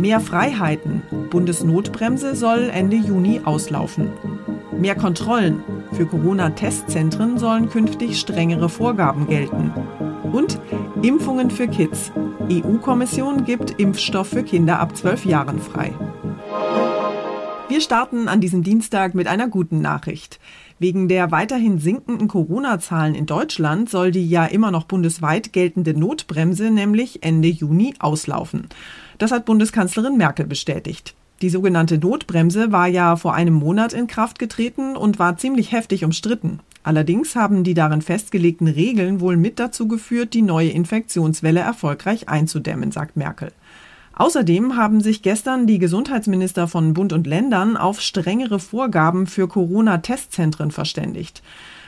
Mehr Freiheiten. Bundesnotbremse soll Ende Juni auslaufen. Mehr Kontrollen. Für Corona-Testzentren sollen künftig strengere Vorgaben gelten. Und Impfungen für Kids. EU-Kommission gibt Impfstoff für Kinder ab 12 Jahren frei. Wir starten an diesem Dienstag mit einer guten Nachricht. Wegen der weiterhin sinkenden Corona-Zahlen in Deutschland soll die ja immer noch bundesweit geltende Notbremse nämlich Ende Juni auslaufen. Das hat Bundeskanzlerin Merkel bestätigt. Die sogenannte Notbremse war ja vor einem Monat in Kraft getreten und war ziemlich heftig umstritten. Allerdings haben die darin festgelegten Regeln wohl mit dazu geführt, die neue Infektionswelle erfolgreich einzudämmen, sagt Merkel. Außerdem haben sich gestern die Gesundheitsminister von Bund und Ländern auf strengere Vorgaben für Corona-Testzentren verständigt.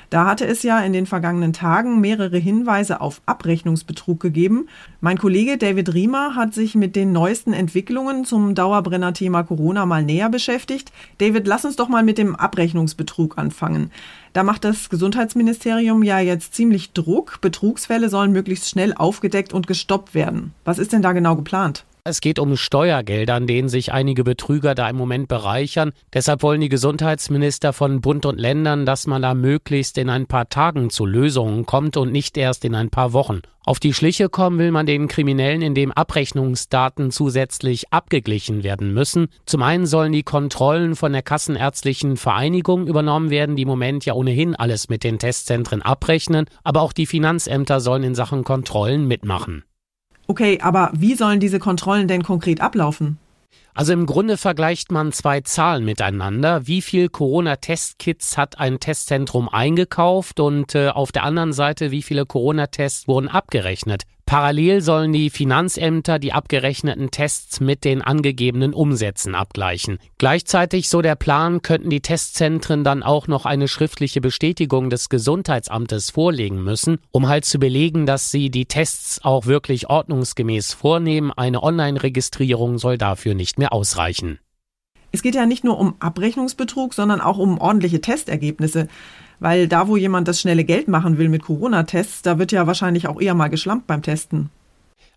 Da hatte es ja in den vergangenen Tagen mehrere Hinweise auf Abrechnungsbetrug gegeben. Mein Kollege David Riemer hat sich mit den neuesten Entwicklungen zum Dauerbrenner-Thema Corona mal näher beschäftigt. David, lass uns doch mal mit dem Abrechnungsbetrug anfangen. Da macht das Gesundheitsministerium ja jetzt ziemlich Druck. Betrugsfälle sollen möglichst schnell aufgedeckt und gestoppt werden. Was ist denn da genau geplant? Es geht um Steuergelder, an denen sich einige Betrüger da im Moment bereichern. Deshalb wollen die Gesundheitsminister von Bund und Ländern, dass man da möglichst in ein paar Tagen zu Lösungen kommt und nicht erst in ein paar Wochen. Auf die Schliche kommen will man den Kriminellen, indem Abrechnungsdaten zusätzlich abgeglichen werden müssen. Zum einen sollen die Kontrollen von der Kassenärztlichen Vereinigung übernommen werden, die im Moment ja ohnehin alles mit den Testzentren abrechnen, aber auch die Finanzämter sollen in Sachen Kontrollen mitmachen. Okay, aber wie sollen diese Kontrollen denn konkret ablaufen? Also im Grunde vergleicht man zwei Zahlen miteinander. Wie viel Corona-Testkits hat ein Testzentrum eingekauft und äh, auf der anderen Seite, wie viele Corona-Tests wurden abgerechnet? Parallel sollen die Finanzämter die abgerechneten Tests mit den angegebenen Umsätzen abgleichen. Gleichzeitig, so der Plan, könnten die Testzentren dann auch noch eine schriftliche Bestätigung des Gesundheitsamtes vorlegen müssen, um halt zu belegen, dass sie die Tests auch wirklich ordnungsgemäß vornehmen. Eine Online-Registrierung soll dafür nicht mehr ausreichen. Es geht ja nicht nur um Abrechnungsbetrug, sondern auch um ordentliche Testergebnisse. Weil da, wo jemand das schnelle Geld machen will mit Corona-Tests, da wird ja wahrscheinlich auch eher mal geschlampt beim Testen.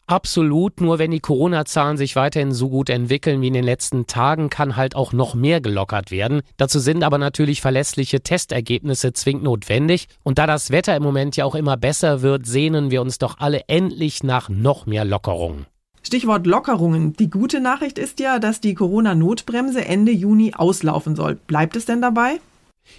Absolut, nur wenn die Corona-Zahlen sich weiterhin so gut entwickeln wie in den letzten Tagen, kann halt auch noch mehr gelockert werden. Dazu sind aber natürlich verlässliche Testergebnisse zwingend notwendig. Und da das Wetter im Moment ja auch immer besser wird, sehnen wir uns doch alle endlich nach noch mehr Lockerungen. Stichwort Lockerungen. Die gute Nachricht ist ja, dass die Corona-Notbremse Ende Juni auslaufen soll. Bleibt es denn dabei?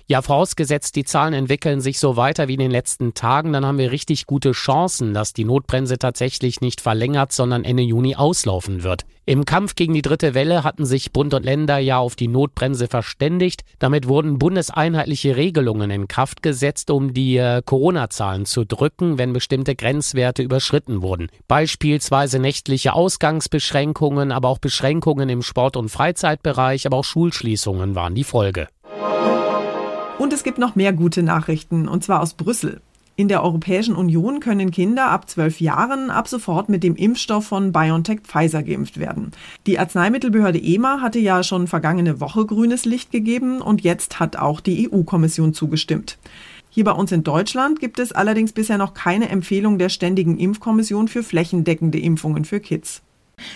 Ja, vorausgesetzt, die Zahlen entwickeln sich so weiter wie in den letzten Tagen, dann haben wir richtig gute Chancen, dass die Notbremse tatsächlich nicht verlängert, sondern Ende Juni auslaufen wird. Im Kampf gegen die dritte Welle hatten sich Bund und Länder ja auf die Notbremse verständigt. Damit wurden bundeseinheitliche Regelungen in Kraft gesetzt, um die äh, Corona-Zahlen zu drücken, wenn bestimmte Grenzwerte überschritten wurden. Beispielsweise nächtliche Ausgangsbeschränkungen, aber auch Beschränkungen im Sport- und Freizeitbereich, aber auch Schulschließungen waren die Folge. Und es gibt noch mehr gute Nachrichten, und zwar aus Brüssel. In der Europäischen Union können Kinder ab zwölf Jahren ab sofort mit dem Impfstoff von BioNTech Pfizer geimpft werden. Die Arzneimittelbehörde EMA hatte ja schon vergangene Woche grünes Licht gegeben und jetzt hat auch die EU-Kommission zugestimmt. Hier bei uns in Deutschland gibt es allerdings bisher noch keine Empfehlung der Ständigen Impfkommission für flächendeckende Impfungen für Kids.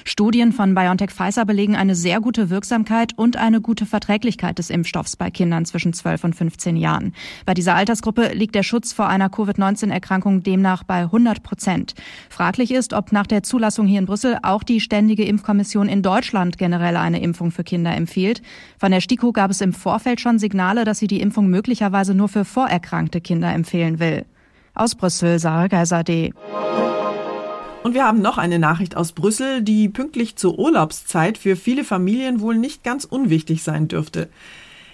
Studien von BioNTech Pfizer belegen eine sehr gute Wirksamkeit und eine gute Verträglichkeit des Impfstoffs bei Kindern zwischen 12 und 15 Jahren. Bei dieser Altersgruppe liegt der Schutz vor einer Covid-19-Erkrankung demnach bei 100 Prozent. Fraglich ist, ob nach der Zulassung hier in Brüssel auch die Ständige Impfkommission in Deutschland generell eine Impfung für Kinder empfiehlt. Von der STIKO gab es im Vorfeld schon Signale, dass sie die Impfung möglicherweise nur für vorerkrankte Kinder empfehlen will. Aus Brüssel, Sarah Geiser D. Und wir haben noch eine Nachricht aus Brüssel, die pünktlich zur Urlaubszeit für viele Familien wohl nicht ganz unwichtig sein dürfte.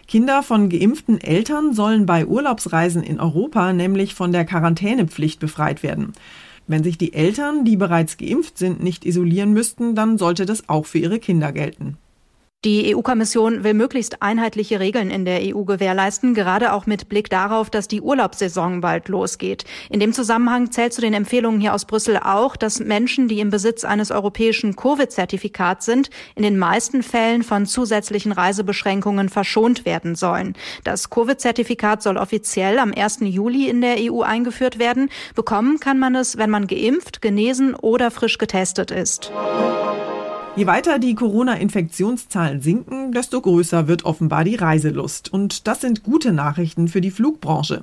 Kinder von geimpften Eltern sollen bei Urlaubsreisen in Europa nämlich von der Quarantänepflicht befreit werden. Wenn sich die Eltern, die bereits geimpft sind, nicht isolieren müssten, dann sollte das auch für ihre Kinder gelten. Die EU-Kommission will möglichst einheitliche Regeln in der EU gewährleisten, gerade auch mit Blick darauf, dass die Urlaubssaison bald losgeht. In dem Zusammenhang zählt zu den Empfehlungen hier aus Brüssel auch, dass Menschen, die im Besitz eines europäischen Covid-Zertifikats sind, in den meisten Fällen von zusätzlichen Reisebeschränkungen verschont werden sollen. Das Covid-Zertifikat soll offiziell am 1. Juli in der EU eingeführt werden. Bekommen kann man es, wenn man geimpft, genesen oder frisch getestet ist. Je weiter die Corona-Infektionszahlen sinken, desto größer wird offenbar die Reiselust. Und das sind gute Nachrichten für die Flugbranche.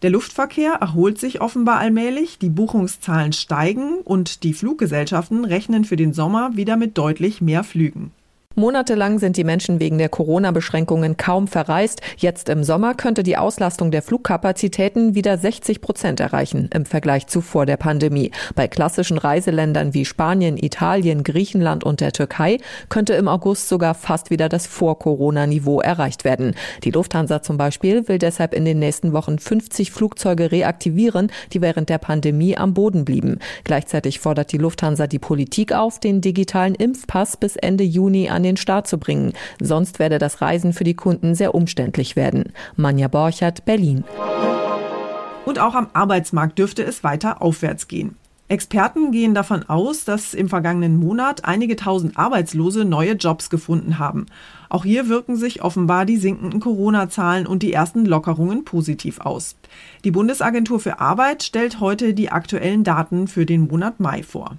Der Luftverkehr erholt sich offenbar allmählich, die Buchungszahlen steigen und die Fluggesellschaften rechnen für den Sommer wieder mit deutlich mehr Flügen. Monatelang sind die Menschen wegen der Corona-Beschränkungen kaum verreist. Jetzt im Sommer könnte die Auslastung der Flugkapazitäten wieder 60 Prozent erreichen im Vergleich zu vor der Pandemie. Bei klassischen Reiseländern wie Spanien, Italien, Griechenland und der Türkei könnte im August sogar fast wieder das Vor-Corona-Niveau erreicht werden. Die Lufthansa zum Beispiel will deshalb in den nächsten Wochen 50 Flugzeuge reaktivieren, die während der Pandemie am Boden blieben. Gleichzeitig fordert die Lufthansa die Politik auf, den digitalen Impfpass bis Ende Juni an den Start zu bringen. Sonst werde das Reisen für die Kunden sehr umständlich werden. Manja Borchert, Berlin. Und auch am Arbeitsmarkt dürfte es weiter aufwärts gehen. Experten gehen davon aus, dass im vergangenen Monat einige tausend Arbeitslose neue Jobs gefunden haben. Auch hier wirken sich offenbar die sinkenden Corona-Zahlen und die ersten Lockerungen positiv aus. Die Bundesagentur für Arbeit stellt heute die aktuellen Daten für den Monat Mai vor.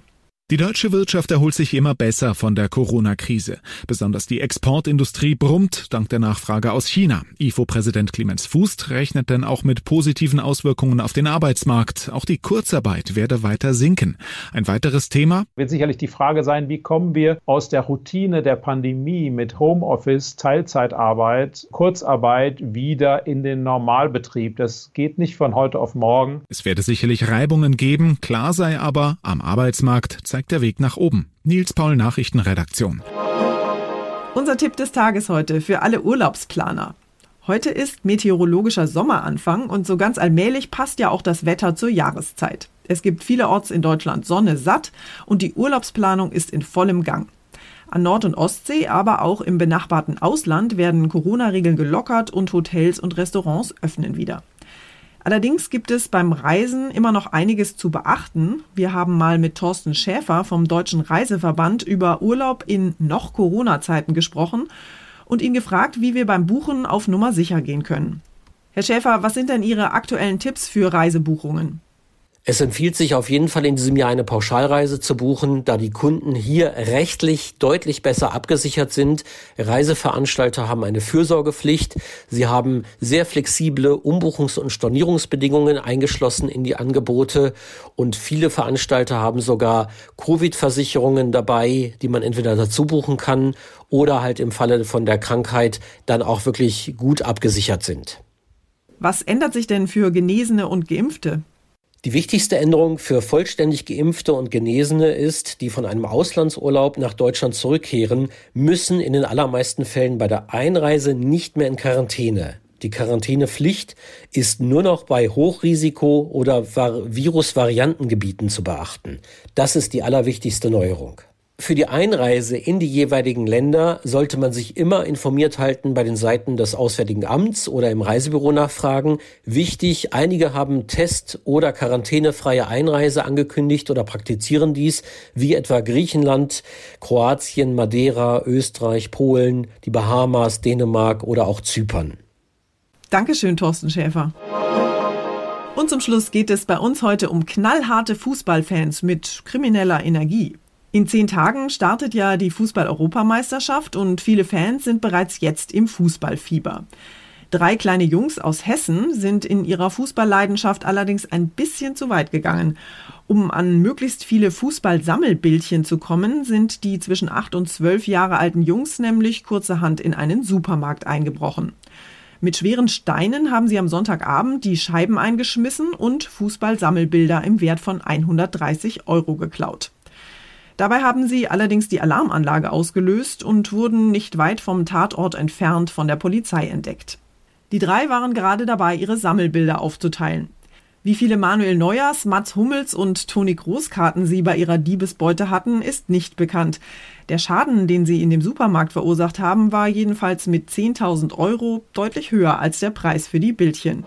Die deutsche Wirtschaft erholt sich immer besser von der Corona-Krise. Besonders die Exportindustrie brummt dank der Nachfrage aus China. IFO-Präsident Clemens Fußt rechnet denn auch mit positiven Auswirkungen auf den Arbeitsmarkt. Auch die Kurzarbeit werde weiter sinken. Ein weiteres Thema wird sicherlich die Frage sein, wie kommen wir aus der Routine der Pandemie mit Homeoffice, Teilzeitarbeit, Kurzarbeit wieder in den Normalbetrieb. Das geht nicht von heute auf morgen. Es werde sicherlich Reibungen geben. Klar sei aber, am Arbeitsmarkt zeigt zeigt der Weg nach oben. Nils Paul Nachrichtenredaktion. Unser Tipp des Tages heute für alle Urlaubsplaner. Heute ist meteorologischer Sommeranfang und so ganz allmählich passt ja auch das Wetter zur Jahreszeit. Es gibt vielerorts in Deutschland Sonne satt und die Urlaubsplanung ist in vollem Gang. An Nord- und Ostsee, aber auch im benachbarten Ausland werden Corona-Regeln gelockert und Hotels und Restaurants öffnen wieder. Allerdings gibt es beim Reisen immer noch einiges zu beachten. Wir haben mal mit Thorsten Schäfer vom Deutschen Reiseverband über Urlaub in noch Corona-Zeiten gesprochen und ihn gefragt, wie wir beim Buchen auf Nummer sicher gehen können. Herr Schäfer, was sind denn Ihre aktuellen Tipps für Reisebuchungen? Es empfiehlt sich auf jeden Fall in diesem Jahr eine Pauschalreise zu buchen, da die Kunden hier rechtlich deutlich besser abgesichert sind. Reiseveranstalter haben eine Fürsorgepflicht. Sie haben sehr flexible Umbuchungs- und Stornierungsbedingungen eingeschlossen in die Angebote und viele Veranstalter haben sogar Covid-Versicherungen dabei, die man entweder dazu buchen kann oder halt im Falle von der Krankheit dann auch wirklich gut abgesichert sind. Was ändert sich denn für Genesene und Geimpfte? Die wichtigste Änderung für vollständig geimpfte und Genesene ist, die von einem Auslandsurlaub nach Deutschland zurückkehren, müssen in den allermeisten Fällen bei der Einreise nicht mehr in Quarantäne. Die Quarantänepflicht ist nur noch bei Hochrisiko- oder Virusvariantengebieten zu beachten. Das ist die allerwichtigste Neuerung. Für die Einreise in die jeweiligen Länder sollte man sich immer informiert halten bei den Seiten des Auswärtigen Amts oder im Reisebüro nachfragen. Wichtig, einige haben Test- oder quarantänefreie Einreise angekündigt oder praktizieren dies, wie etwa Griechenland, Kroatien, Madeira, Österreich, Polen, die Bahamas, Dänemark oder auch Zypern. Dankeschön, Thorsten Schäfer. Und zum Schluss geht es bei uns heute um knallharte Fußballfans mit krimineller Energie. In zehn Tagen startet ja die Fußball-Europameisterschaft und viele Fans sind bereits jetzt im Fußballfieber. Drei kleine Jungs aus Hessen sind in ihrer Fußballleidenschaft allerdings ein bisschen zu weit gegangen. Um an möglichst viele Fußballsammelbildchen zu kommen, sind die zwischen acht und zwölf Jahre alten Jungs nämlich kurzerhand in einen Supermarkt eingebrochen. Mit schweren Steinen haben sie am Sonntagabend die Scheiben eingeschmissen und Fußballsammelbilder im Wert von 130 Euro geklaut. Dabei haben sie allerdings die Alarmanlage ausgelöst und wurden nicht weit vom Tatort entfernt von der Polizei entdeckt. Die drei waren gerade dabei, ihre Sammelbilder aufzuteilen. Wie viele Manuel Neuers, Mats Hummels und Toni Großkarten sie bei ihrer Diebesbeute hatten, ist nicht bekannt. Der Schaden, den sie in dem Supermarkt verursacht haben, war jedenfalls mit 10.000 Euro deutlich höher als der Preis für die Bildchen.